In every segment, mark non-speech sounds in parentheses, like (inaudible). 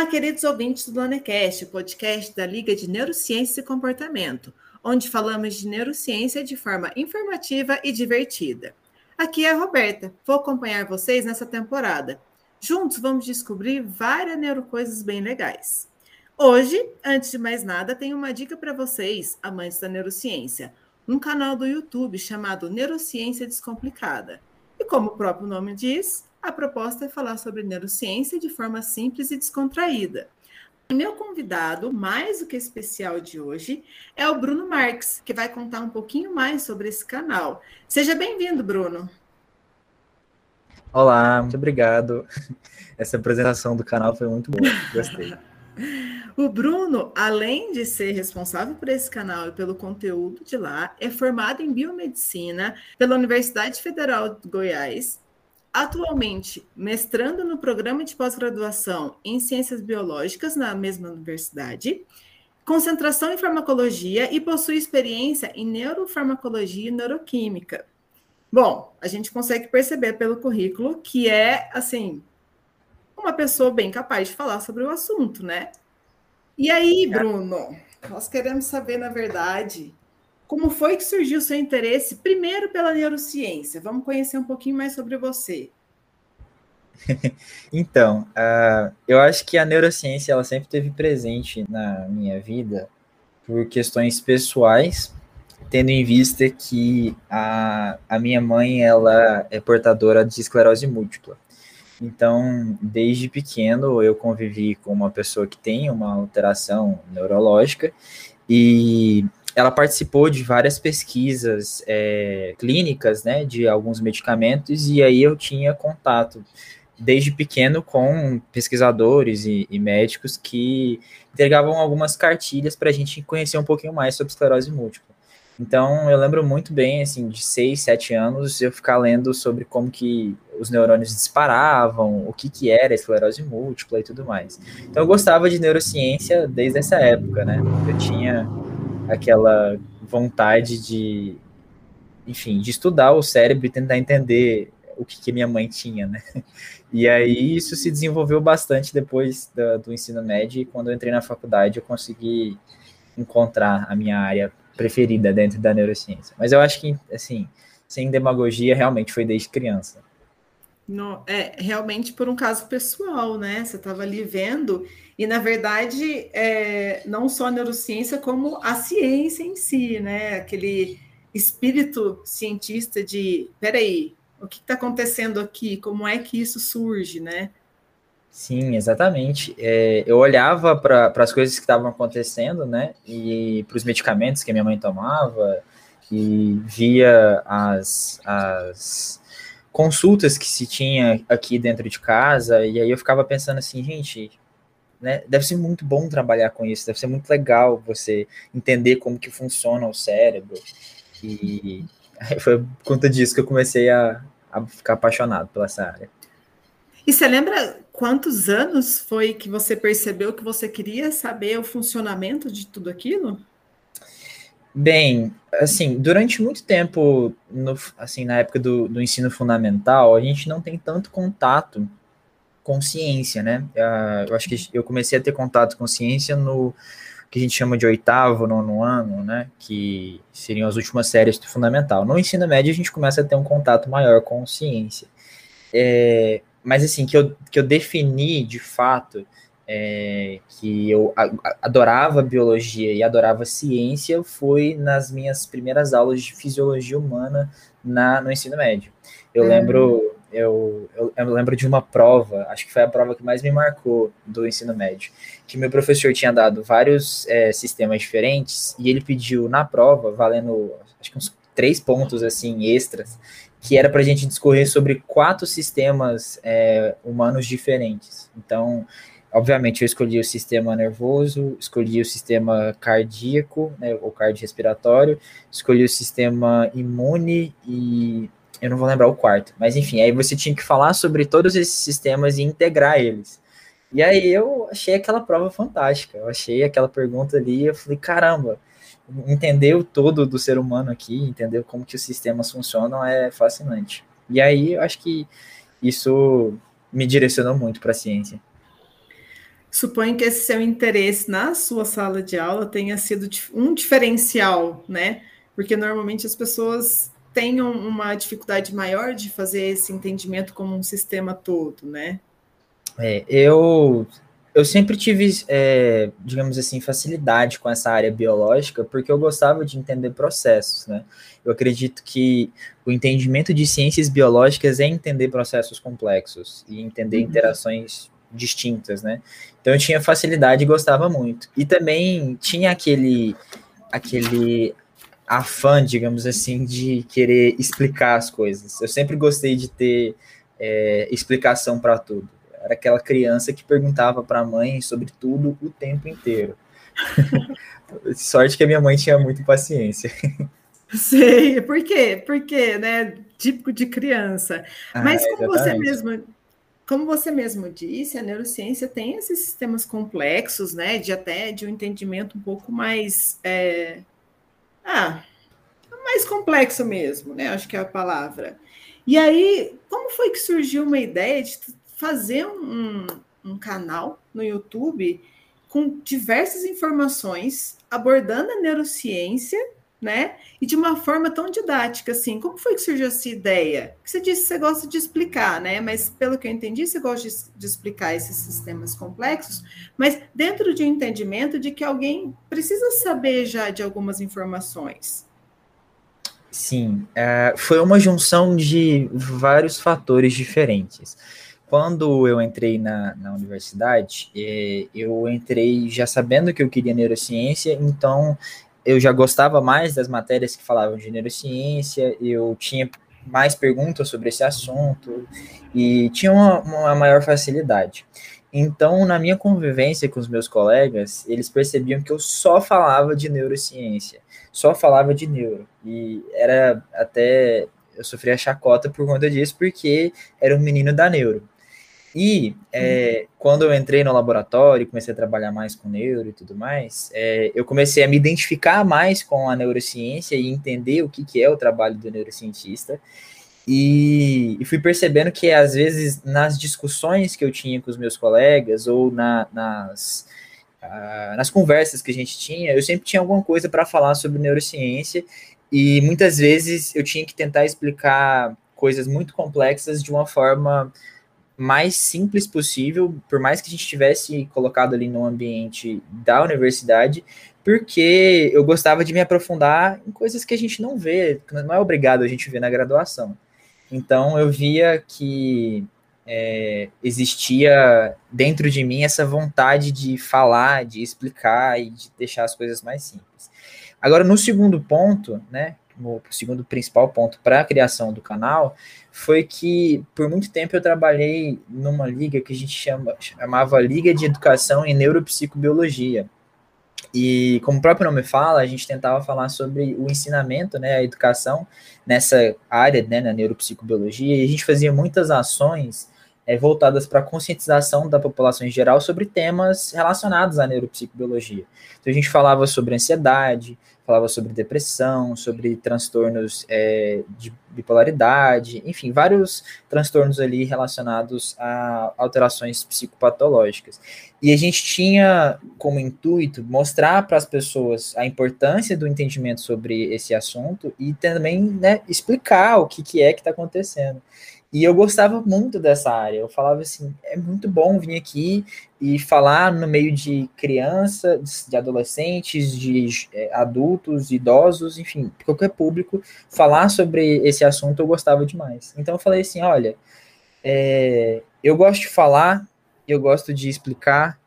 Olá, queridos ouvintes do Donecast, o podcast da Liga de Neurociência e Comportamento, onde falamos de neurociência de forma informativa e divertida. Aqui é a Roberta, vou acompanhar vocês nessa temporada. Juntos vamos descobrir várias neurocoisas bem legais. Hoje, antes de mais nada, tenho uma dica para vocês, amantes da neurociência, um canal do YouTube chamado Neurociência Descomplicada. E como o próprio nome diz, a proposta é falar sobre neurociência de forma simples e descontraída. Meu convidado, mais do que especial de hoje, é o Bruno Marques, que vai contar um pouquinho mais sobre esse canal. Seja bem-vindo, Bruno. Olá, muito obrigado. (laughs) Essa apresentação do canal foi muito boa, gostei. (laughs) O Bruno, além de ser responsável por esse canal e pelo conteúdo de lá, é formado em biomedicina pela Universidade Federal de Goiás atualmente mestrando no programa de pós-graduação em Ciências Biológicas na mesma universidade, concentração em farmacologia e possui experiência em neurofarmacologia e neuroquímica. Bom, a gente consegue perceber pelo currículo que é, assim, uma pessoa bem capaz de falar sobre o assunto, né? E aí, Bruno, nós queremos saber, na verdade, como foi que surgiu o seu interesse, primeiro pela neurociência? Vamos conhecer um pouquinho mais sobre você. (laughs) então, uh, eu acho que a neurociência ela sempre teve presente na minha vida por questões pessoais, tendo em vista que a, a minha mãe ela é portadora de esclerose múltipla. Então, desde pequeno, eu convivi com uma pessoa que tem uma alteração neurológica e ela participou de várias pesquisas é, clínicas, né, de alguns medicamentos, e aí eu tinha contato desde pequeno com pesquisadores e, e médicos que entregavam algumas cartilhas para a gente conhecer um pouquinho mais sobre esclerose múltipla. Então, eu lembro muito bem, assim, de 6, 7 anos, eu ficar lendo sobre como que os neurônios disparavam, o que que era esclerose múltipla e tudo mais. Então, eu gostava de neurociência desde essa época, né? Eu tinha aquela vontade de, enfim, de estudar o cérebro e tentar entender o que, que minha mãe tinha, né? (laughs) E aí isso se desenvolveu bastante depois do, do ensino médio e quando eu entrei na faculdade eu consegui encontrar a minha área preferida dentro da neurociência. Mas eu acho que, assim, sem demagogia, realmente foi desde criança. É realmente por um caso pessoal, né? Você estava ali vendo, e na verdade, é, não só a neurociência, como a ciência em si, né? Aquele espírito cientista de peraí, o que está acontecendo aqui? Como é que isso surge, né? Sim, exatamente. É, eu olhava para as coisas que estavam acontecendo, né? E para os medicamentos que minha mãe tomava, e via as, as consultas que se tinha aqui dentro de casa, e aí eu ficava pensando assim, gente, né, deve ser muito bom trabalhar com isso, deve ser muito legal você entender como que funciona o cérebro, e (laughs) foi por conta disso que eu comecei a, a ficar apaixonado pela essa área. E você lembra quantos anos foi que você percebeu que você queria saber o funcionamento de tudo aquilo? Bem, assim, durante muito tempo, no, assim, na época do, do ensino fundamental, a gente não tem tanto contato com ciência, né? Uh, eu acho que eu comecei a ter contato com ciência no que a gente chama de oitavo, nono ano, né? Que seriam as últimas séries do fundamental. No ensino médio, a gente começa a ter um contato maior com ciência. É, mas, assim, que eu, que eu defini de fato é, que eu adorava biologia e adorava ciência foi nas minhas primeiras aulas de fisiologia humana na, no ensino médio. Eu uhum. lembro eu, eu, eu, lembro de uma prova, acho que foi a prova que mais me marcou do ensino médio, que meu professor tinha dado vários é, sistemas diferentes e ele pediu na prova, valendo acho que uns três pontos assim extras, que era para a gente discorrer sobre quatro sistemas é, humanos diferentes. Então, Obviamente, eu escolhi o sistema nervoso, escolhi o sistema cardíaco, né, ou cardiorrespiratório, escolhi o sistema imune e eu não vou lembrar o quarto, mas enfim, aí você tinha que falar sobre todos esses sistemas e integrar eles. E aí eu achei aquela prova fantástica, eu achei aquela pergunta ali, eu falei, caramba, entender o todo do ser humano aqui, entender como que os sistemas funcionam é fascinante. E aí eu acho que isso me direcionou muito para a ciência. Suponho que esse seu interesse na sua sala de aula tenha sido um diferencial, né? Porque normalmente as pessoas têm uma dificuldade maior de fazer esse entendimento como um sistema todo, né? É, eu eu sempre tive, é, digamos assim, facilidade com essa área biológica, porque eu gostava de entender processos, né? Eu acredito que o entendimento de ciências biológicas é entender processos complexos e entender uhum. interações distintas, né? Então eu tinha facilidade e gostava muito. E também tinha aquele, aquele afã, digamos assim, de querer explicar as coisas. Eu sempre gostei de ter é, explicação para tudo. Era aquela criança que perguntava para a mãe sobre tudo o tempo inteiro. (laughs) Sorte que a minha mãe tinha muita paciência. (laughs) Sei, por quê? Porque, né? Típico de criança. Ah, Mas como você mesmo, como você mesmo disse, a neurociência tem esses sistemas complexos, né? De até de um entendimento um pouco mais é, ah, mais complexo mesmo, né? Acho que é a palavra. E aí, como foi que surgiu uma ideia de fazer um, um canal no YouTube com diversas informações abordando a neurociência, né? E de uma forma tão didática assim. Como foi que surgiu essa ideia? Você disse que você gosta de explicar, né? Mas pelo que eu entendi, você gosta de, de explicar esses sistemas complexos, mas dentro de um entendimento de que alguém precisa saber já de algumas informações. Sim, é, foi uma junção de vários fatores diferentes quando eu entrei na, na universidade, é, eu entrei já sabendo que eu queria neurociência, então eu já gostava mais das matérias que falavam de neurociência, eu tinha mais perguntas sobre esse assunto e tinha uma, uma maior facilidade. Então, na minha convivência com os meus colegas, eles percebiam que eu só falava de neurociência, só falava de neuro. E era até. Eu sofria chacota por conta disso, porque era um menino da neuro. E é, quando eu entrei no laboratório, comecei a trabalhar mais com neuro e tudo mais, é, eu comecei a me identificar mais com a neurociência e entender o que, que é o trabalho do neurocientista. E, e, fui percebendo que, às vezes, nas discussões que eu tinha com os meus colegas ou na, nas, uh, nas conversas que a gente tinha, eu sempre tinha alguma coisa para falar sobre neurociência e muitas vezes eu tinha que tentar explicar coisas muito complexas de uma forma mais simples possível, por mais que a gente tivesse colocado ali no ambiente da universidade, porque eu gostava de me aprofundar em coisas que a gente não vê, não é obrigado a gente ver na graduação. Então eu via que é, existia dentro de mim essa vontade de falar, de explicar e de deixar as coisas mais simples. Agora, no segundo ponto, né, o segundo principal ponto para a criação do canal, foi que por muito tempo eu trabalhei numa liga que a gente chama, chamava Liga de Educação em Neuropsicobiologia. E como o próprio nome fala, a gente tentava falar sobre o ensinamento, né, a educação nessa área, né, na neuropsicobiologia, e a gente fazia muitas ações é, voltadas para a conscientização da população em geral sobre temas relacionados à neuropsicobiologia. Então a gente falava sobre ansiedade, falava sobre depressão, sobre transtornos é, de bipolaridade, enfim, vários transtornos ali relacionados a alterações psicopatológicas. E a gente tinha como intuito mostrar para as pessoas a importância do entendimento sobre esse assunto e também né, explicar o que, que é que está acontecendo. E eu gostava muito dessa área. Eu falava assim, é muito bom vir aqui e falar no meio de crianças, de adolescentes, de é, adultos, idosos, enfim, qualquer público, falar sobre esse assunto eu gostava demais. Então eu falei assim, olha, é, eu gosto de falar, eu gosto de explicar,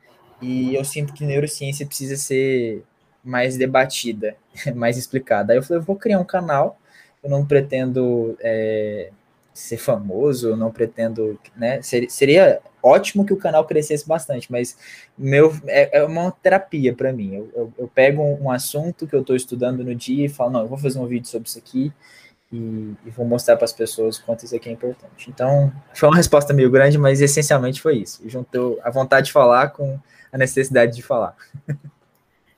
e eu sinto que neurociência precisa ser mais debatida, (laughs) mais explicada. Aí eu falei, eu vou criar um canal, eu não pretendo é, ser famoso, não pretendo, né? Seria, seria, ótimo que o canal crescesse bastante, mas meu é, é uma terapia para mim. Eu, eu, eu, pego um, um assunto que eu estou estudando no dia e falo, não, eu vou fazer um vídeo sobre isso aqui e, e vou mostrar para as pessoas quanto isso aqui é importante. Então, foi uma resposta meio grande, mas essencialmente foi isso. Juntou a vontade de falar com a necessidade de falar.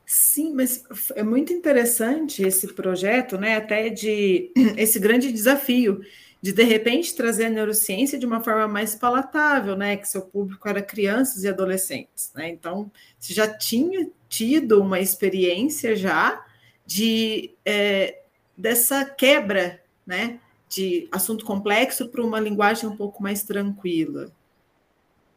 Sim, mas é muito interessante esse projeto, né? Até de (clears throat) esse grande desafio de de repente trazer a neurociência de uma forma mais palatável, né? Que seu público era crianças e adolescentes, né? Então, você já tinha tido uma experiência já de é, dessa quebra, né? De assunto complexo para uma linguagem um pouco mais tranquila.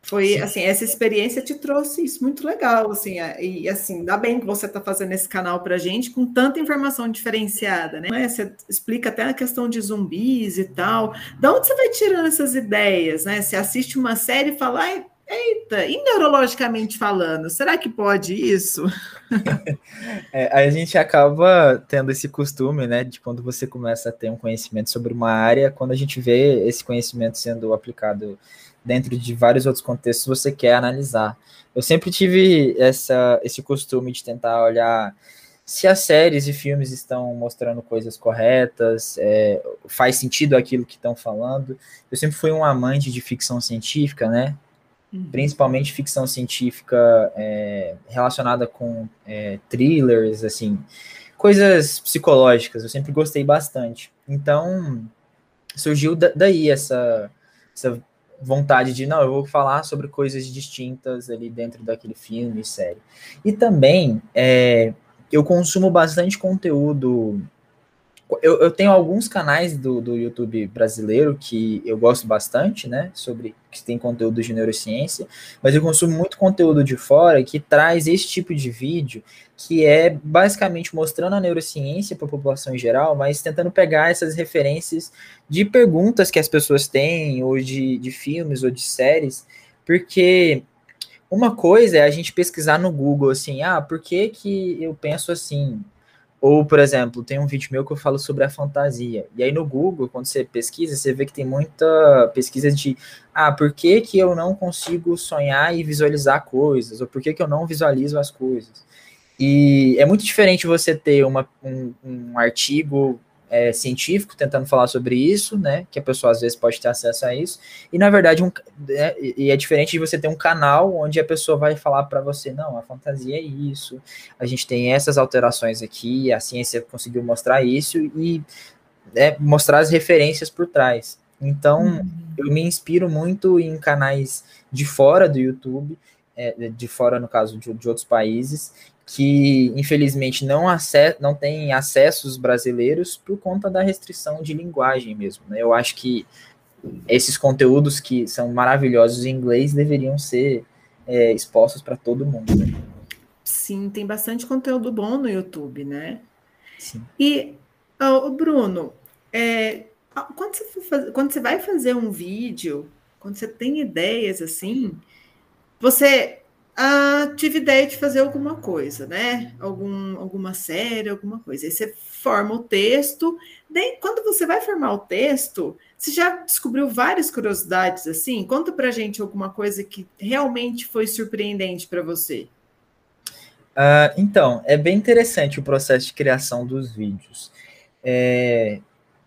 Foi Sim. assim, essa experiência te trouxe isso muito legal, assim, e assim, dá bem que você está fazendo esse canal para gente com tanta informação diferenciada, né? Você explica até a questão de zumbis e tal. Da onde você vai tirando essas ideias, né? Você assiste uma série e fala, Ai, eita, e neurologicamente falando, será que pode isso? (laughs) é, a gente acaba tendo esse costume, né, de quando você começa a ter um conhecimento sobre uma área, quando a gente vê esse conhecimento sendo aplicado dentro de vários outros contextos você quer analisar. Eu sempre tive essa, esse costume de tentar olhar se as séries e filmes estão mostrando coisas corretas, é, faz sentido aquilo que estão falando. Eu sempre fui um amante de ficção científica, né? Uhum. Principalmente ficção científica é, relacionada com é, thrillers, assim, coisas psicológicas. Eu sempre gostei bastante. Então surgiu daí essa, essa vontade de, não, eu vou falar sobre coisas distintas ali dentro daquele filme, série. E também, é, eu consumo bastante conteúdo. Eu, eu tenho alguns canais do, do YouTube brasileiro que eu gosto bastante, né? Sobre que tem conteúdo de neurociência, mas eu consumo muito conteúdo de fora que traz esse tipo de vídeo que é basicamente mostrando a neurociência para a população em geral, mas tentando pegar essas referências de perguntas que as pessoas têm, ou de, de filmes, ou de séries, porque uma coisa é a gente pesquisar no Google assim, ah, por que, que eu penso assim? Ou, por exemplo, tem um vídeo meu que eu falo sobre a fantasia. E aí no Google, quando você pesquisa, você vê que tem muita pesquisa de ah, por que, que eu não consigo sonhar e visualizar coisas? Ou por que, que eu não visualizo as coisas? E é muito diferente você ter uma, um, um artigo é, científico tentando falar sobre isso, né? Que a pessoa às vezes pode ter acesso a isso. E na verdade, um, é, e é diferente de você ter um canal onde a pessoa vai falar para você, não, a fantasia é isso, a gente tem essas alterações aqui, a ciência conseguiu mostrar isso e é, mostrar as referências por trás. Então, uhum. eu me inspiro muito em canais de fora do YouTube, é, de fora, no caso, de, de outros países, que infelizmente não, não tem acessos brasileiros por conta da restrição de linguagem mesmo. Né? Eu acho que esses conteúdos que são maravilhosos em inglês deveriam ser é, expostos para todo mundo. Né? Sim, tem bastante conteúdo bom no YouTube, né? Sim. E, oh, Bruno, é, quando, você fazer, quando você vai fazer um vídeo, quando você tem ideias assim, você tive ideia de fazer alguma coisa, né? Algum, alguma série, alguma coisa. Aí você forma o texto. Daí, quando você vai formar o texto, você já descobriu várias curiosidades assim? Conta pra gente alguma coisa que realmente foi surpreendente para você. Uh, então, é bem interessante o processo de criação dos vídeos. É,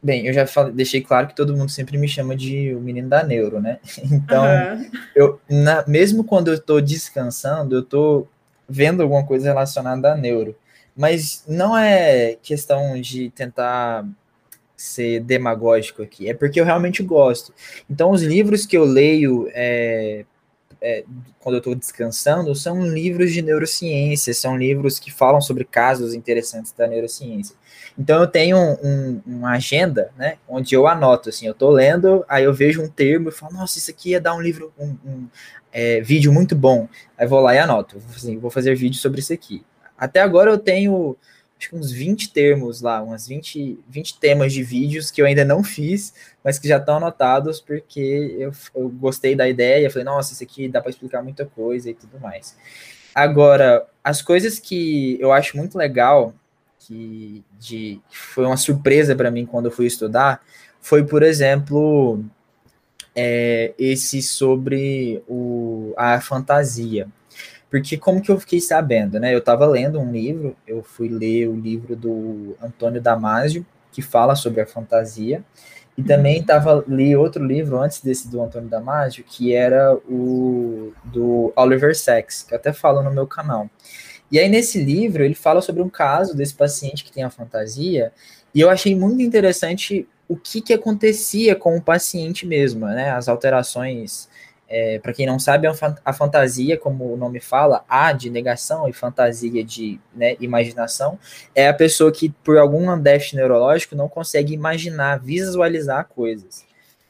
Bem, eu já falei, deixei claro que todo mundo sempre me chama de o menino da neuro, né? (laughs) Então, uhum. eu, na, mesmo quando eu estou descansando, eu estou vendo alguma coisa relacionada a neuro. Mas não é questão de tentar ser demagógico aqui, é porque eu realmente gosto. Então, os livros que eu leio é, é, quando eu estou descansando são livros de neurociência, são livros que falam sobre casos interessantes da neurociência. Então eu tenho um, um, uma agenda, né, onde eu anoto, assim, eu tô lendo, aí eu vejo um termo e falo, nossa, isso aqui ia dar um livro, um, um é, vídeo muito bom. Aí vou lá e anoto, assim, vou fazer vídeo sobre isso aqui. Até agora eu tenho acho que uns 20 termos lá, umas 20, 20 temas de vídeos que eu ainda não fiz, mas que já estão anotados porque eu, eu gostei da ideia, falei, nossa, isso aqui dá para explicar muita coisa e tudo mais. Agora, as coisas que eu acho muito legal que de, foi uma surpresa para mim quando eu fui estudar foi, por exemplo, é, esse sobre o, a fantasia. Porque como que eu fiquei sabendo, né? Eu estava lendo um livro, eu fui ler o livro do Antônio Damasio, que fala sobre a fantasia, e também uhum. tava, li outro livro antes desse do Antônio Damasio, que era o do Oliver Sacks, que eu até falo no meu canal. E aí, nesse livro, ele fala sobre um caso desse paciente que tem a fantasia, e eu achei muito interessante o que, que acontecia com o paciente mesmo, né? As alterações. É, para quem não sabe, a fantasia, como o nome fala, A de negação e fantasia de né, imaginação, é a pessoa que, por algum déficit neurológico, não consegue imaginar, visualizar coisas.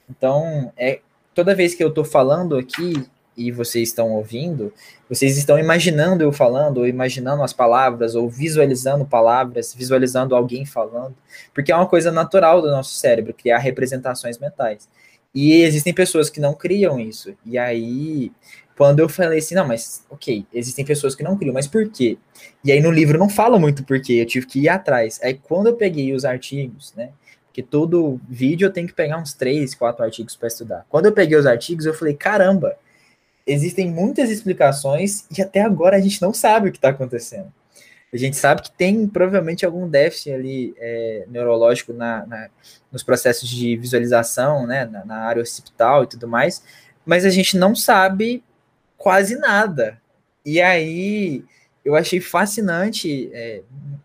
Então, é toda vez que eu estou falando aqui e vocês estão ouvindo, vocês estão imaginando eu falando, ou imaginando as palavras, ou visualizando palavras, visualizando alguém falando, porque é uma coisa natural do nosso cérebro criar representações mentais. E existem pessoas que não criam isso. E aí, quando eu falei assim, não, mas ok, existem pessoas que não criam, mas por quê? E aí no livro não fala muito por quê, eu tive que ir atrás. Aí quando eu peguei os artigos, né? Porque todo vídeo eu tenho que pegar uns três, quatro artigos para estudar. Quando eu peguei os artigos, eu falei, caramba, existem muitas explicações e até agora a gente não sabe o que está acontecendo. A gente sabe que tem provavelmente algum déficit ali é, neurológico na, na, nos processos de visualização, né, na, na, área occipital e tudo mais, mas a gente não sabe quase nada. E aí eu achei fascinante, é,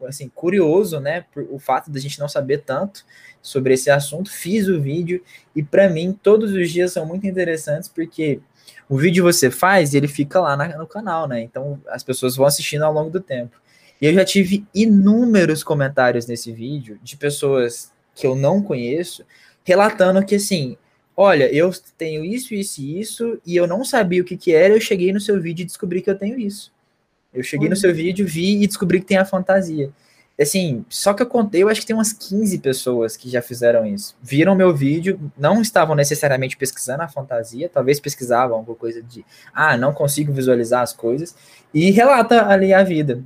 assim, curioso, né, o fato da gente não saber tanto sobre esse assunto. Fiz o vídeo e para mim todos os dias são muito interessantes porque o vídeo você faz e ele fica lá na, no canal, né? Então as pessoas vão assistindo ao longo do tempo. E eu já tive inúmeros comentários nesse vídeo de pessoas que eu não conheço relatando que assim, olha, eu tenho isso, isso e isso, e eu não sabia o que, que era, eu cheguei no seu vídeo e descobri que eu tenho isso. Eu cheguei no seu vídeo, vi e descobri que tem a fantasia. Assim, só que eu contei, eu acho que tem umas 15 pessoas que já fizeram isso. Viram meu vídeo, não estavam necessariamente pesquisando a fantasia, talvez pesquisavam alguma coisa de, ah, não consigo visualizar as coisas, e relata ali a vida.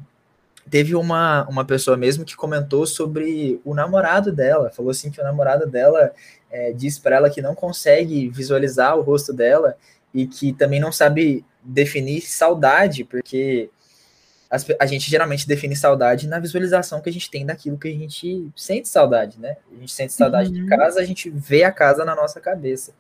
Teve uma, uma pessoa mesmo que comentou sobre o namorado dela, falou assim que o namorado dela é, disse para ela que não consegue visualizar o rosto dela e que também não sabe definir saudade, porque a gente geralmente define saudade na visualização que a gente tem daquilo que a gente sente saudade, né? A gente sente saudade uhum. de casa, a gente vê a casa na nossa cabeça.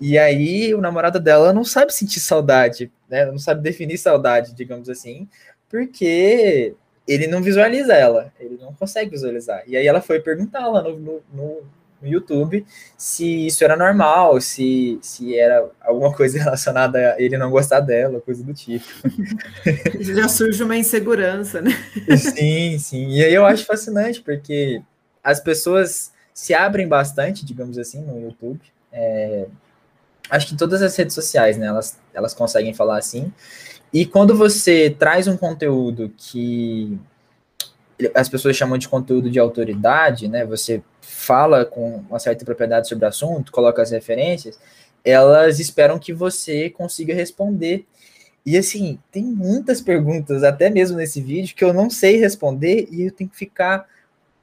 E aí o namorado dela não sabe sentir saudade, né? Não sabe definir saudade, digamos assim, porque ele não visualiza ela, ele não consegue visualizar. E aí ela foi perguntar lá no, no, no no YouTube se isso era normal, se, se era alguma coisa (laughs) relacionada a ele não gostar dela, coisa do tipo. (laughs) Já surge uma insegurança, né? Sim, sim. E aí eu acho fascinante, porque as pessoas se abrem bastante, digamos assim, no YouTube. É, acho que todas as redes sociais, né? Elas, elas conseguem falar assim. E quando você traz um conteúdo que as pessoas chamam de conteúdo de autoridade, né? Você fala com uma certa propriedade sobre o assunto, coloca as referências, elas esperam que você consiga responder. E assim, tem muitas perguntas, até mesmo nesse vídeo, que eu não sei responder e eu tenho que ficar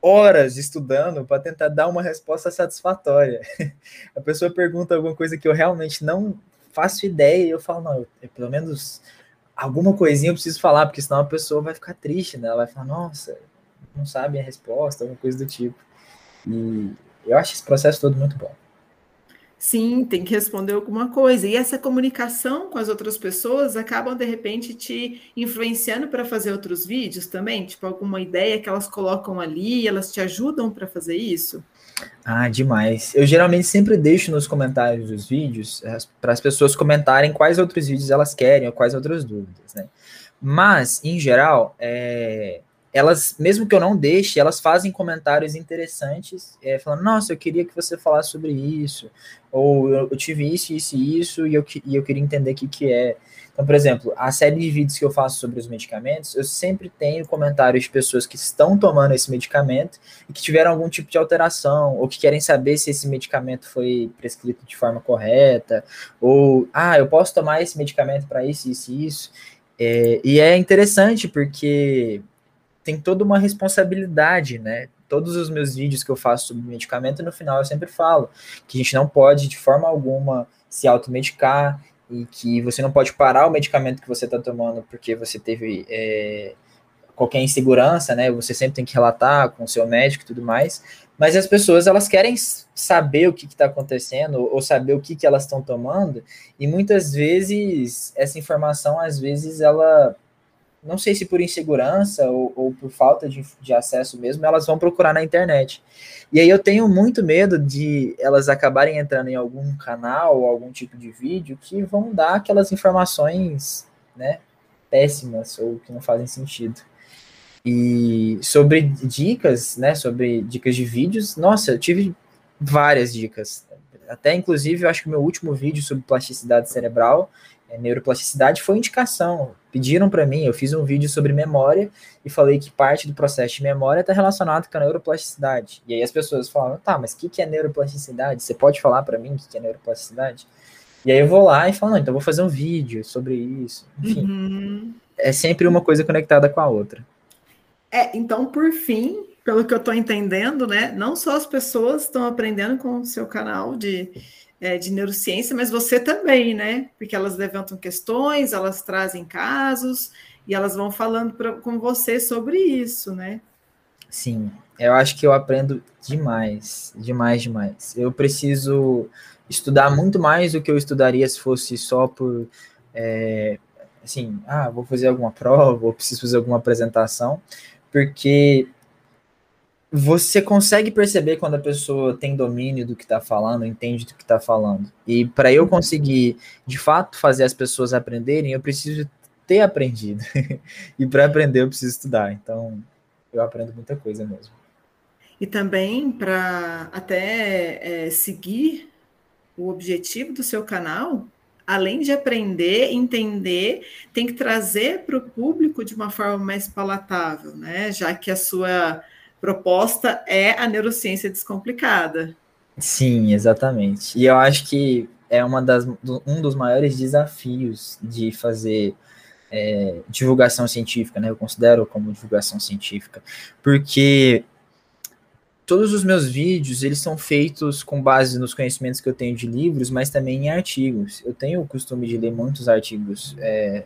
horas estudando para tentar dar uma resposta satisfatória. (laughs) A pessoa pergunta alguma coisa que eu realmente não faço ideia e eu falo, não, eu, pelo menos alguma coisinha eu preciso falar, porque senão a pessoa vai ficar triste, né? Ela vai falar, nossa, não sabe a resposta, alguma coisa do tipo. E eu acho esse processo todo muito bom. Sim, tem que responder alguma coisa. E essa comunicação com as outras pessoas acabam, de repente, te influenciando para fazer outros vídeos também? Tipo, alguma ideia que elas colocam ali, elas te ajudam para fazer isso? Ah, demais. Eu geralmente sempre deixo nos comentários dos vídeos eh, para as pessoas comentarem quais outros vídeos elas querem ou quais outras dúvidas, né? Mas, em geral, é, elas, mesmo que eu não deixe, elas fazem comentários interessantes, é, falando, nossa, eu queria que você falasse sobre isso, ou eu, eu tive isso, isso e isso, e eu, e eu queria entender o que, que é. Então, por exemplo, a série de vídeos que eu faço sobre os medicamentos, eu sempre tenho comentários de pessoas que estão tomando esse medicamento e que tiveram algum tipo de alteração, ou que querem saber se esse medicamento foi prescrito de forma correta, ou, ah, eu posso tomar esse medicamento para isso, isso e isso. É, e é interessante porque tem toda uma responsabilidade, né? Todos os meus vídeos que eu faço sobre medicamento, no final eu sempre falo que a gente não pode, de forma alguma, se automedicar e que você não pode parar o medicamento que você está tomando porque você teve é, qualquer insegurança, né? Você sempre tem que relatar com o seu médico e tudo mais. Mas as pessoas elas querem saber o que está acontecendo ou saber o que, que elas estão tomando e muitas vezes essa informação às vezes ela não sei se por insegurança ou, ou por falta de, de, acesso mesmo, elas vão procurar na internet. E aí eu tenho muito medo de elas acabarem entrando em algum canal ou algum tipo de vídeo que vão dar aquelas informações, né, péssimas ou que não fazem sentido. E sobre dicas, né, sobre dicas de vídeos, nossa, eu tive várias dicas. Até, inclusive, eu acho que o meu último vídeo sobre plasticidade cerebral, neuroplasticidade, foi indicação. Pediram para mim, eu fiz um vídeo sobre memória e falei que parte do processo de memória está relacionado com a neuroplasticidade. E aí as pessoas falam, tá, mas o que, que é neuroplasticidade? Você pode falar para mim o que, que é neuroplasticidade? E aí eu vou lá e falo, não, então vou fazer um vídeo sobre isso. Enfim, uhum. é sempre uma coisa conectada com a outra. É, então, por fim, pelo que eu estou entendendo, né, não só as pessoas estão aprendendo com o seu canal de, é, de neurociência, mas você também, né? Porque elas levantam questões, elas trazem casos e elas vão falando pra, com você sobre isso, né? Sim, eu acho que eu aprendo demais, demais, demais. Eu preciso estudar muito mais do que eu estudaria se fosse só por é, assim, ah, vou fazer alguma prova, ou preciso fazer alguma apresentação porque você consegue perceber quando a pessoa tem domínio do que está falando, entende do que está falando. E para eu conseguir, de fato, fazer as pessoas aprenderem, eu preciso ter aprendido. (laughs) e para aprender, eu preciso estudar. Então, eu aprendo muita coisa mesmo. E também para até é, seguir o objetivo do seu canal, além de aprender, entender, tem que trazer para o público de uma forma mais palatável, né? Já que a sua proposta é a neurociência descomplicada. Sim, exatamente. E eu acho que é uma das, um dos maiores desafios de fazer é, divulgação científica, né? Eu considero como divulgação científica, porque todos os meus vídeos, eles são feitos com base nos conhecimentos que eu tenho de livros, mas também em artigos. Eu tenho o costume de ler muitos artigos é,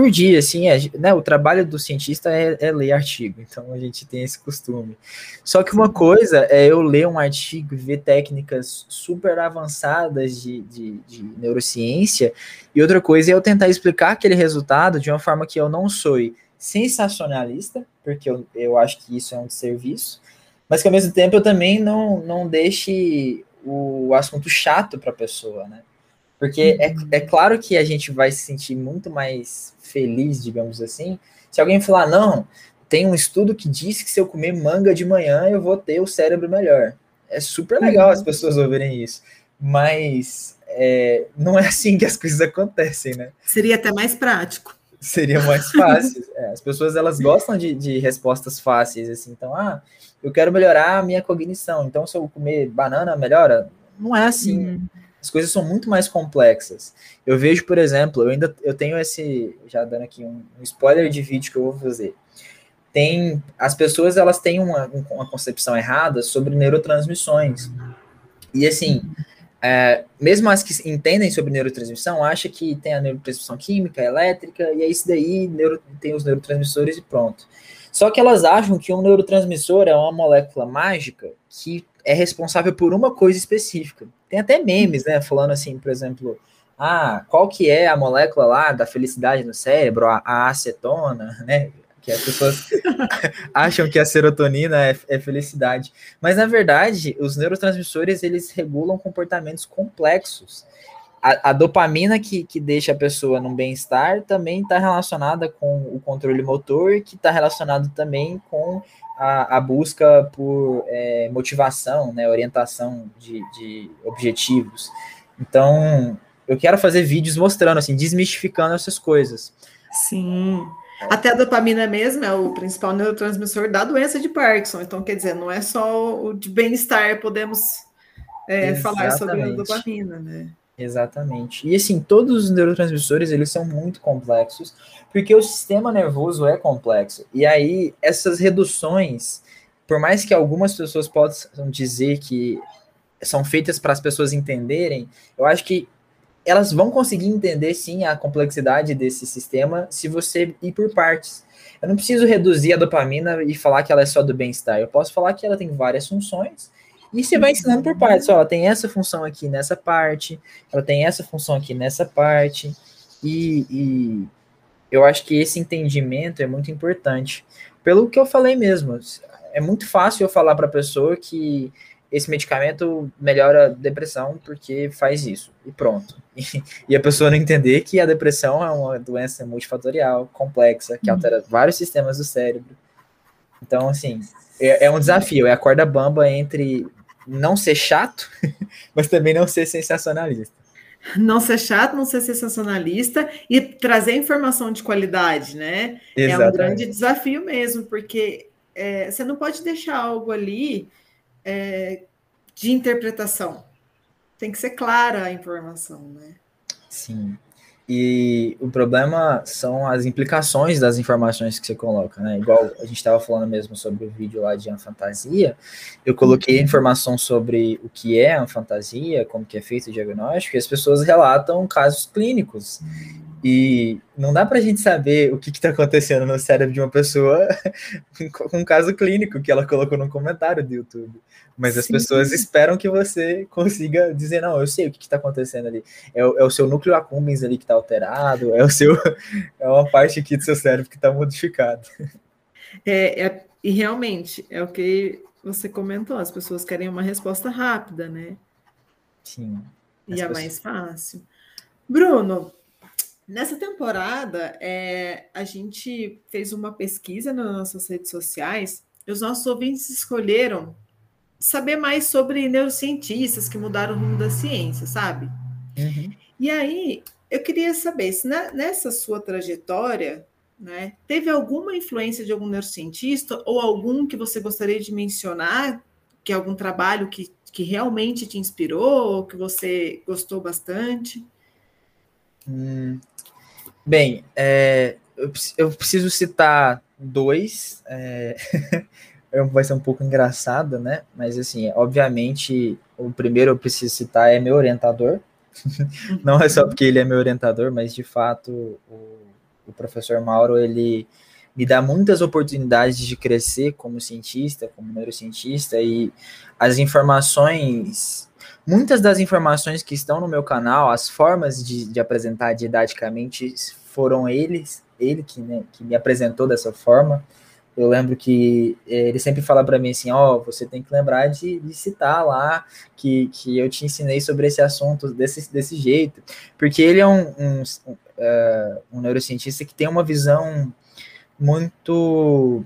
por dia, assim, é, né, o trabalho do cientista é, é, ler artigo, então a gente tem esse costume. Só que uma coisa é eu ler um artigo e ver técnicas super avançadas de, de, de neurociência, e outra coisa é eu tentar explicar aquele resultado de uma forma que eu não sou sensacionalista, porque eu, eu acho que isso é um serviço, mas que ao mesmo tempo eu também não, não deixe o assunto chato para a pessoa, né? Porque é, uhum. é claro que a gente vai se sentir muito mais feliz, digamos assim, se alguém falar, não, tem um estudo que diz que se eu comer manga de manhã eu vou ter o cérebro melhor. É super legal uhum. as pessoas ouvirem isso, mas é, não é assim que as coisas acontecem, né? Seria até mais prático seria mais fácil. É, as pessoas elas gostam de, de, respostas fáceis, assim. Então, ah, eu quero melhorar a minha cognição. Então, se eu comer banana, melhora? Não é assim. Uhum. As coisas são muito mais complexas. Eu vejo, por exemplo, eu ainda eu tenho esse, já dando aqui um, um spoiler de vídeo que eu vou fazer. Tem as pessoas elas têm uma, uma concepção errada sobre neurotransmissões. E assim, é, mesmo as que entendem sobre neurotransmissão, acham que tem a neurotransmissão química, elétrica, e é isso daí, neuro, tem os neurotransmissores e pronto. Só que elas acham que um neurotransmissor é uma molécula mágica que é responsável por uma coisa específica. Tem até memes, né, falando assim, por exemplo, ah, qual que é a molécula lá da felicidade no cérebro, a, a acetona, (laughs) né? que as pessoas (laughs) acham que a serotonina é, é, felicidade. Mas, na verdade, os neurotransmissores, eles regulam comportamentos complexos. A, a dopamina que, que deixa a pessoa num bem-estar também está relacionada com o controle motor, que está relacionado também com a, a busca por é, motivação, né, orientação de, de objetivos. Então, eu quero fazer vídeos mostrando, assim, desmistificando essas coisas. Sim. Até a dopamina mesmo é o principal neurotransmissor da doença de Parkinson. Então, quer dizer, não é só o de bem-estar, podemos é, falar sobre a dopamina, né? Exatamente. E assim, todos os neurotransmissores, eles são muito complexos, porque o sistema nervoso é complexo. E aí, essas reduções, por mais que algumas pessoas possam dizer que são feitas para as pessoas entenderem, eu acho que elas vão conseguir entender sim a complexidade desse sistema se você ir por partes. Eu não preciso reduzir a dopamina e falar que ela é só do bem-estar. Eu posso falar que ela tem várias funções e você vai ensinando por partes. Ó, ela tem essa função aqui nessa parte, ela tem essa função aqui nessa parte. E, e eu acho que esse entendimento é muito importante. Pelo que eu falei mesmo, é muito fácil eu falar para a pessoa que esse medicamento melhora a depressão porque faz isso, e pronto. E, e, a pessoa não entender que a depressão é uma doença multifatorial, complexa, que uhum. altera vários sistemas do cérebro. Então, assim, é, é um desafio, é a corda bamba entre não ser chato, (laughs) mas também não ser sensacionalista. Não ser chato, não ser sensacionalista e trazer informação de qualidade, né? Exatamente. É um grande desafio mesmo, porque é, você não pode deixar algo ali é, de interpretação. Tem que ser clara a informação, né? Sim. E o problema são as implicações das informações que você coloca, né? Igual a gente estava falando mesmo sobre o vídeo lá de fantasia, eu coloquei informação sobre o que é a fantasia, como que é feito o diagnóstico, e as pessoas relatam casos clínicos. E não dá para a gente saber o que está acontecendo no cérebro de uma pessoa (laughs) com um caso clínico que ela colocou no comentário do YouTube. Mas as Sim. pessoas esperam que você consiga dizer, não, eu sei o que está acontecendo ali. É, é, o seu núcleo accumbens ali que está alterado, é o seu (laughs) é uma parte aqui do seu cérebro que está modificado. É, é, e realmente é o que você comentou, as pessoas querem uma resposta rápida, né? Sim. E a pessoas... mais fácil. Bruno, Nessa temporada, é, a gente fez uma pesquisa nas nossas redes sociais e os nossos ouvintes escolheram saber mais sobre neurocientistas que mudaram o rumo da ciência, sabe? Uhum. E aí, eu queria saber se na, nessa sua trajetória, né, teve alguma influência de algum neurocientista ou algum que você gostaria de mencionar, que é algum trabalho que, que realmente te inspirou, ou que você gostou bastante? Hum, Bem, é, eu, eu, preciso citar dois. É, (laughs) vai ser um pouco engraçado, né? Mas, assim, obviamente, o primeiro eu preciso citar é meu orientador. (laughs) Não é só porque ele é meu orientador, mas, de fato, o, o professor Mauro, ele me dá muitas oportunidades de crescer como cientista, como neurocientista, e as informações Muitas das informações que estão no meu canal, as formas de, de apresentar didaticamente, foram eles, ele que, né, que me apresentou dessa forma. Eu lembro que eh, ele sempre fala para mim assim, ó, oh, você tem que lembrar de, de, citar lá que, que eu te ensinei sobre esse assunto desse, desse jeito, porque ele é um, um, um, uh, um neurocientista que tem uma visão muito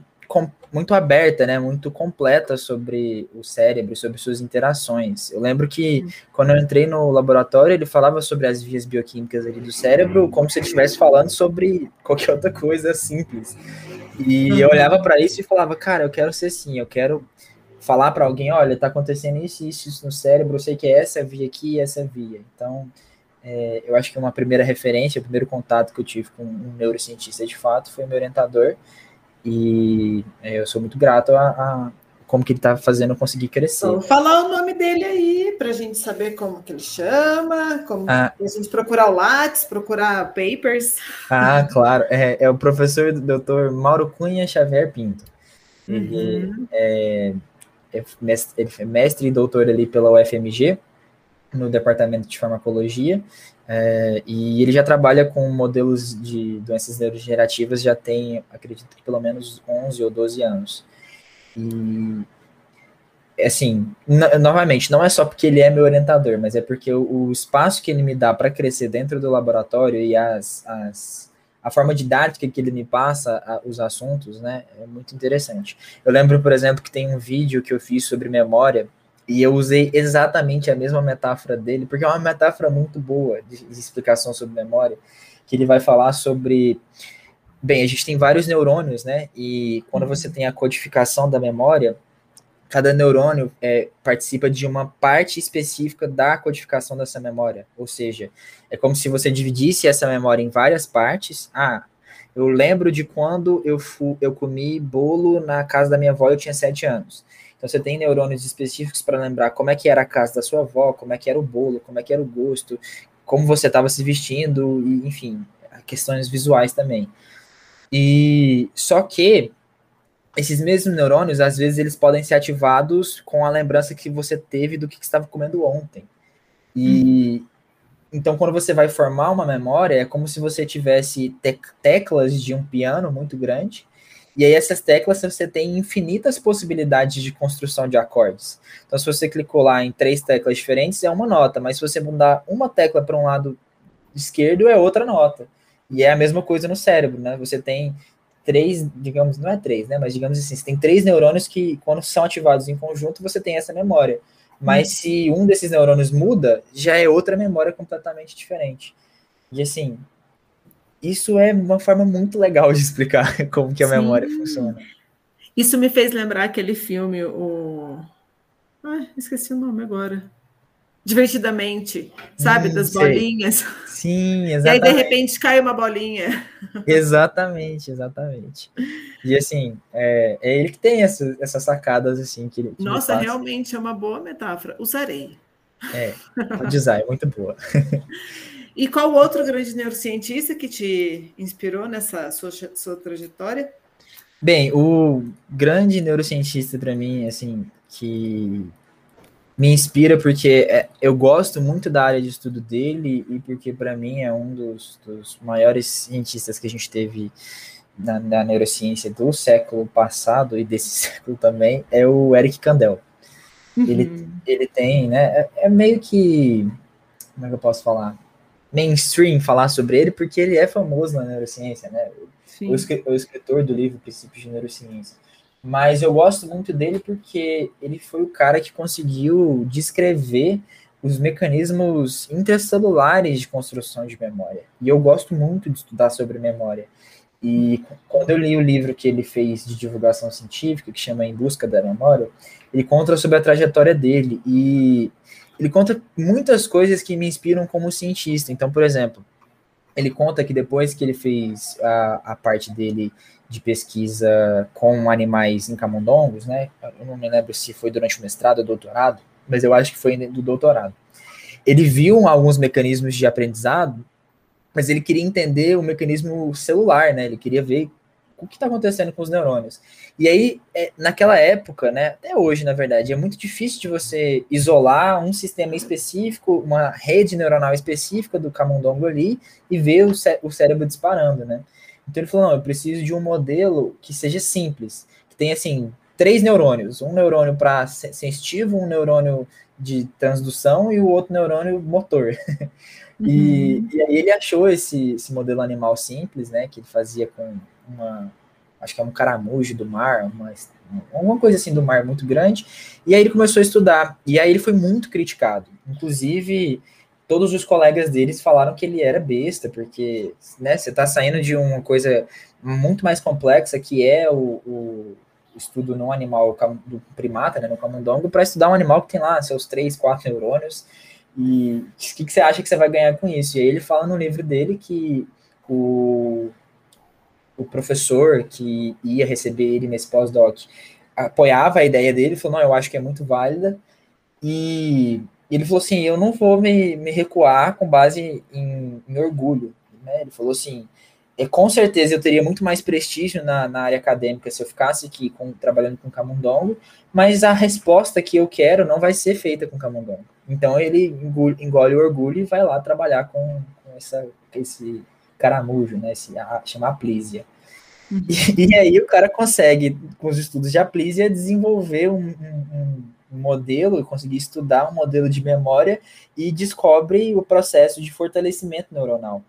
muito aberta, né, muito completa sobre o cérebro, sobre suas interações. Eu lembro que uhum. quando eu entrei no laboratório, ele falava sobre as vias bioquímicas ali do cérebro, como se ele estivesse falando sobre qualquer outra coisa simples. E eu uhum. olhava para isso e falava, cara, eu quero ser assim, eu quero falar para alguém, olha, tá acontecendo isso, isso, isso no cérebro, eu sei que é essa via aqui e essa via. Então, é, eu acho que uma primeira referência, o primeiro contato que eu tive com um neurocientista de fato foi meu orientador, e é, eu sou muito grato a, a como que ele está fazendo conseguir crescer. Vamos falar o nome dele aí, para a gente saber como que ele chama, como ah, a gente procurar o Lattes, procurar papers. Ah, (laughs) claro. É, é o professor Dr. Mauro Cunha Xavier Pinto. Ele, uhum. é, é mestre, ele é mestre e doutor ali pela UFMG, no departamento de farmacologia, é, e ele já trabalha com modelos de doenças neurodegenerativas, já tem, acredito que pelo menos 11 ou 12 anos. E, assim, novamente, não é só porque ele é meu orientador, mas é porque o, o espaço que ele me dá para crescer dentro do laboratório e as, as, a forma didática que ele me passa a, os assuntos, né, é muito interessante. Eu lembro, por exemplo, que tem um vídeo que eu fiz sobre memória, e eu usei exatamente a mesma metáfora dele, porque é uma metáfora muito boa de, de explicação sobre memória, que ele vai falar sobre. Bem, a gente tem vários neurônios, né? E quando uhum. você tem a codificação da memória, cada neurônio é, participa de uma parte específica da codificação dessa memória. Ou seja, é como se você dividisse essa memória em várias partes. Ah, eu lembro de quando eu, fu eu comi bolo na casa da minha avó, eu tinha sete anos. Então você tem neurônios específicos para lembrar como é que era a casa da sua avó, como é que era o bolo, como é que era o gosto, como você estava se vestindo, e, enfim, questões visuais também. E só que esses mesmos neurônios, às vezes, eles podem ser ativados com a lembrança que você teve do que, estava comendo ontem. E então, quando você vai formar uma memória, é como se você tivesse te teclas de um piano muito grande, e aí essas teclas você tem infinitas possibilidades de construção de acordes. Então, se você clicou lá em três teclas diferentes, é uma nota, mas se você mudar uma tecla para um lado esquerdo, é outra nota. E é a mesma coisa no cérebro, né? Você tem três, digamos, não é três, né? Mas digamos assim, você tem três neurônios que, quando são ativados em conjunto, você tem essa memória. Mas hum. se um desses neurônios muda, já é outra memória completamente diferente. E assim, isso é uma forma muito legal de explicar (laughs) como que a Sim. memória funciona. Isso me fez lembrar aquele filme, o. Ah, esqueci o nome agora. Divertidamente, sabe? Hum, das sei. bolinhas. Sim, exatamente. (laughs) E aí, de repente, cai uma bolinha. Exatamente, exatamente. E assim, é, é ele que tem essa, essas sacadas, assim, que, que Nossa, realmente é uma boa metáfora. Usarei. É, o design é muito boa. (laughs) E qual outro grande neurocientista que te inspirou nessa sua, sua trajetória? Bem, o grande neurocientista para mim, assim, que me inspira porque é, eu gosto muito da área de estudo dele e porque para mim é um dos, dos, maiores cientistas que a gente teve na, na, neurociência do século passado e desse (laughs) século também é o Eric Kandel. Uhum. Ele, ele tem, né? É, é meio que como é que eu posso falar? Mainstream falar sobre ele, porque ele é famoso na neurociência, né? O, o escritor do livro Princípios de Neurociência. Mas eu gosto muito dele porque ele foi o cara que conseguiu descrever os mecanismos intracelulares de construção de memória. E eu gosto muito de estudar sobre memória. E quando eu li o livro que ele fez de divulgação científica, que chama Em Busca da Memória, ele conta sobre a trajetória dele. E ele conta muitas coisas que me inspiram como cientista. Então, por exemplo, ele conta que depois que ele fez a, a parte dele de pesquisa com animais em camundongos, né? Eu não me lembro se foi durante o mestrado ou doutorado, mas eu acho que foi do doutorado. Ele viu alguns mecanismos de aprendizado, mas ele queria entender o mecanismo celular, né? Ele queria ver o que está acontecendo com os neurônios. E aí, é, naquela época, né, até hoje, na verdade, é muito difícil de você isolar um sistema específico, uma rede neuronal específica do camundongo ali e ver o, cé o cérebro disparando, né? Então ele falou, não, eu preciso de um modelo que seja simples, que tenha, assim, três neurônios, um neurônio para sensitivo, um neurônio de transdução e o outro neurônio motor. (laughs) e, uhum. e, aí ele achou esse, esse modelo animal simples, né, que ele fazia com uma, acho que é um caramujo do mar, uma, alguma coisa assim do mar muito grande, e aí ele começou a estudar, e aí ele foi muito criticado, inclusive todos os colegas deles falaram que ele era besta, porque né, você está saindo de uma coisa muito mais complexa, que é o, o estudo no animal do primata, né, no camundongo, para estudar um animal que tem lá seus três, quatro neurônios, e o que, que, você acha que você vai ganhar com isso? E aí ele fala no livro dele que o, o professor que ia receber ele nesse pós-doc apoiava a ideia dele, falou, não, eu acho que é muito válida, e ele falou assim, eu não vou me, me recuar com base em, em orgulho, né? Ele falou assim, é, com certeza eu teria muito mais prestígio na, na área acadêmica se eu ficasse aqui com, trabalhando com camundongo, mas a resposta que eu quero não vai ser feita com camundongo. Então ele engole, engole o orgulho e vai lá trabalhar com, com essa, esse caramujo, né? Esse, a, chama Aplísia. Uhum. E, e, aí o cara consegue, com os estudos de Aplísia, desenvolver um, um, um modelo, conseguir estudar um modelo de memória e descobre o processo de fortalecimento neuronal.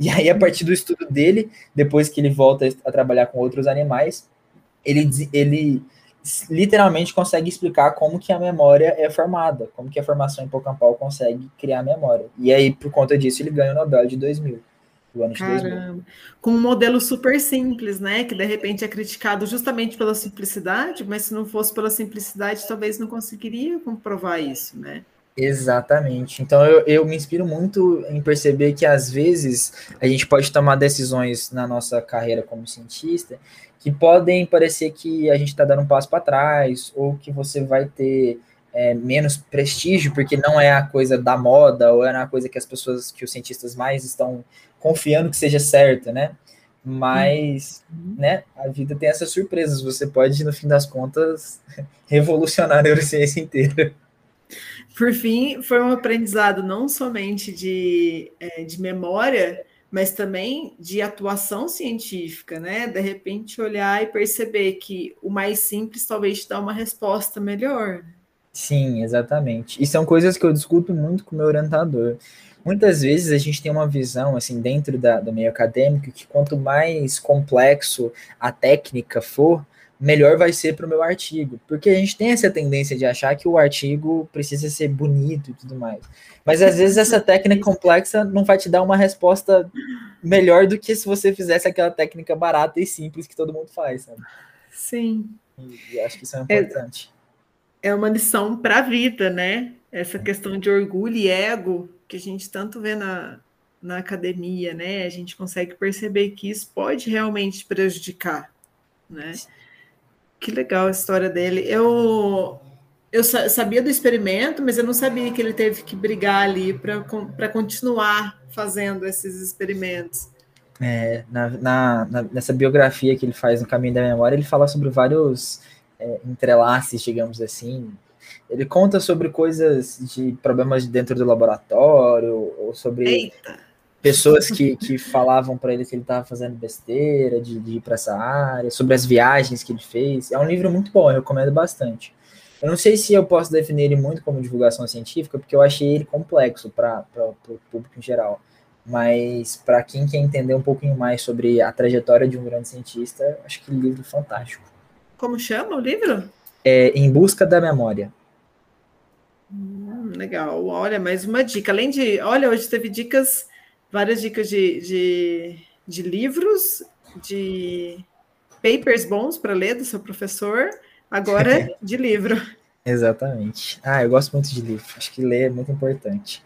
E aí, a partir do estudo dele, depois que ele volta a trabalhar com outros animais, ele, ele literalmente consegue explicar como que a memória é formada, como que a formação hipocampal consegue criar memória. E aí, por conta disso, ele ganha o Nobel de 2000 do ano Caramba. de 2000. Com um modelo super simples, né? Que de repente é criticado justamente pela simplicidade, mas se não fosse pela simplicidade, talvez não conseguiria comprovar isso, né? Exatamente. Então eu, eu me inspiro muito em perceber que às vezes a gente pode tomar decisões na nossa carreira como cientista que podem parecer que a gente está dando um passo para trás ou que você vai ter é, menos prestígio porque não é a coisa da moda ou é a coisa que as pessoas, que os cientistas mais estão confiando que seja certa, né? Mas, uhum. né, a vida tem essas surpresas. Você pode, no fim das contas, (laughs) revolucionar a neurociência inteira. Por fim, foi um aprendizado não somente de, é, de memória, mas também de atuação científica, né? De repente olhar e perceber que o mais simples talvez te dá uma resposta melhor. Sim, exatamente. E são coisas que eu discuto muito com o meu orientador. Muitas vezes a gente tem uma visão, assim, dentro da, do meio acadêmico, que quanto mais complexo a técnica for, melhor vai ser para o meu artigo. Porque a gente tem essa tendência de achar que o artigo precisa ser bonito e tudo mais. Mas às vezes essa técnica complexa não vai te dar uma resposta melhor do que se você fizesse aquela técnica barata e simples que todo mundo faz, sabe? Sim. E acho que isso é importante. É, é uma lição para a vida, né? Essa questão de orgulho e ego que a gente tanto vê na, na academia, né? A gente consegue perceber que isso pode realmente prejudicar, né? Que legal a história dele. Eu eu sabia do experimento, mas eu não sabia que ele teve que brigar ali para continuar fazendo esses experimentos. É, na, na, na, nessa biografia que ele faz no Caminho da Memória, ele fala sobre vários é, entrelaces, digamos assim. Ele conta sobre coisas de problemas dentro do laboratório, ou sobre Eita pessoas que, que falavam para ele que ele estava fazendo besteira, de, de ir para essa área, sobre as viagens que ele fez. É um livro muito bom, eu recomendo bastante. Eu não sei se eu posso definir ele muito como divulgação científica, porque eu achei ele complexo para o público em geral. Mas para quem quer entender um pouquinho mais sobre a trajetória de um grande cientista, acho que o livro é fantástico. Como chama o livro? É Em Busca da Memória. Hum, legal. Olha, mais uma dica. Além de. Olha, hoje teve dicas várias dicas de, de, de livros, de papers bons para ler do seu professor, agora (laughs) de livro. Exatamente. Ah, eu gosto muito de livro. Acho que ler é muito importante.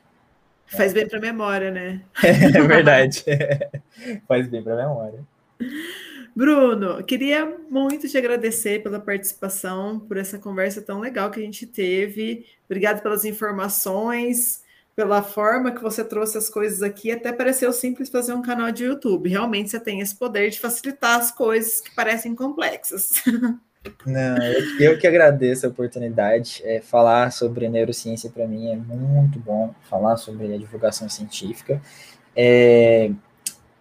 Faz bem para a memória, né? (laughs) É verdade. (laughs) Faz bem para a memória. Bruno, queria muito te agradecer pela participação, por essa conversa tão legal que a gente teve. Obrigado pelas informações pela forma que você trouxe as coisas aqui, até pareceu simples fazer um canal de YouTube. Realmente você tem esse poder de facilitar as coisas que parecem complexas. (laughs) Não, eu, que agradeço a oportunidade. É, falar sobre neurociência para mim é muito bom. Falar sobre a divulgação científica. É,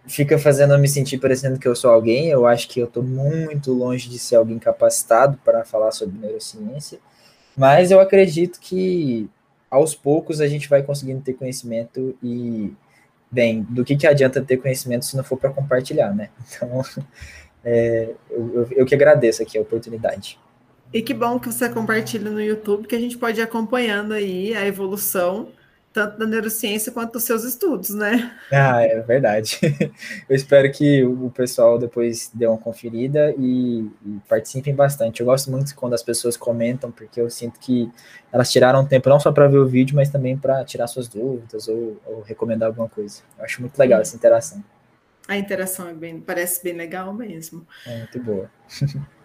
fica fazendo eu me sentir parecendo que eu sou alguém. Eu acho que eu estou muito longe de ser alguém capacitado para falar sobre neurociência. Mas eu acredito que aos poucos a gente vai conseguindo ter conhecimento e, bem, do que, que adianta ter conhecimento se não for para compartilhar, né? Então, (laughs) é, eu, eu, que agradeço aqui a oportunidade. E que bom que você compartilha no YouTube, que a gente pode ir acompanhando aí a evolução tanto da neurociência quanto dos seus estudos, né? Ah, é verdade. (laughs) Eu espero que o pessoal depois dê uma conferida e, e, participem bastante. Eu gosto muito quando as pessoas comentam, porque eu sinto que elas tiraram tempo não só para ver o vídeo, mas também para tirar suas dúvidas ou, ou, recomendar alguma coisa. Eu acho muito legal essa interação. A interação é bem, parece bem legal mesmo. É muito boa. (laughs)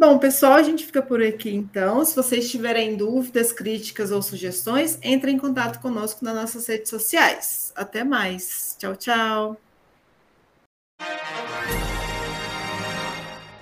Bom, pessoal, a gente fica por aqui então. Se vocês tiverem dúvidas, críticas ou sugestões, entrem em contato conosco nas nossas redes sociais. Até mais. Tchau, tchau.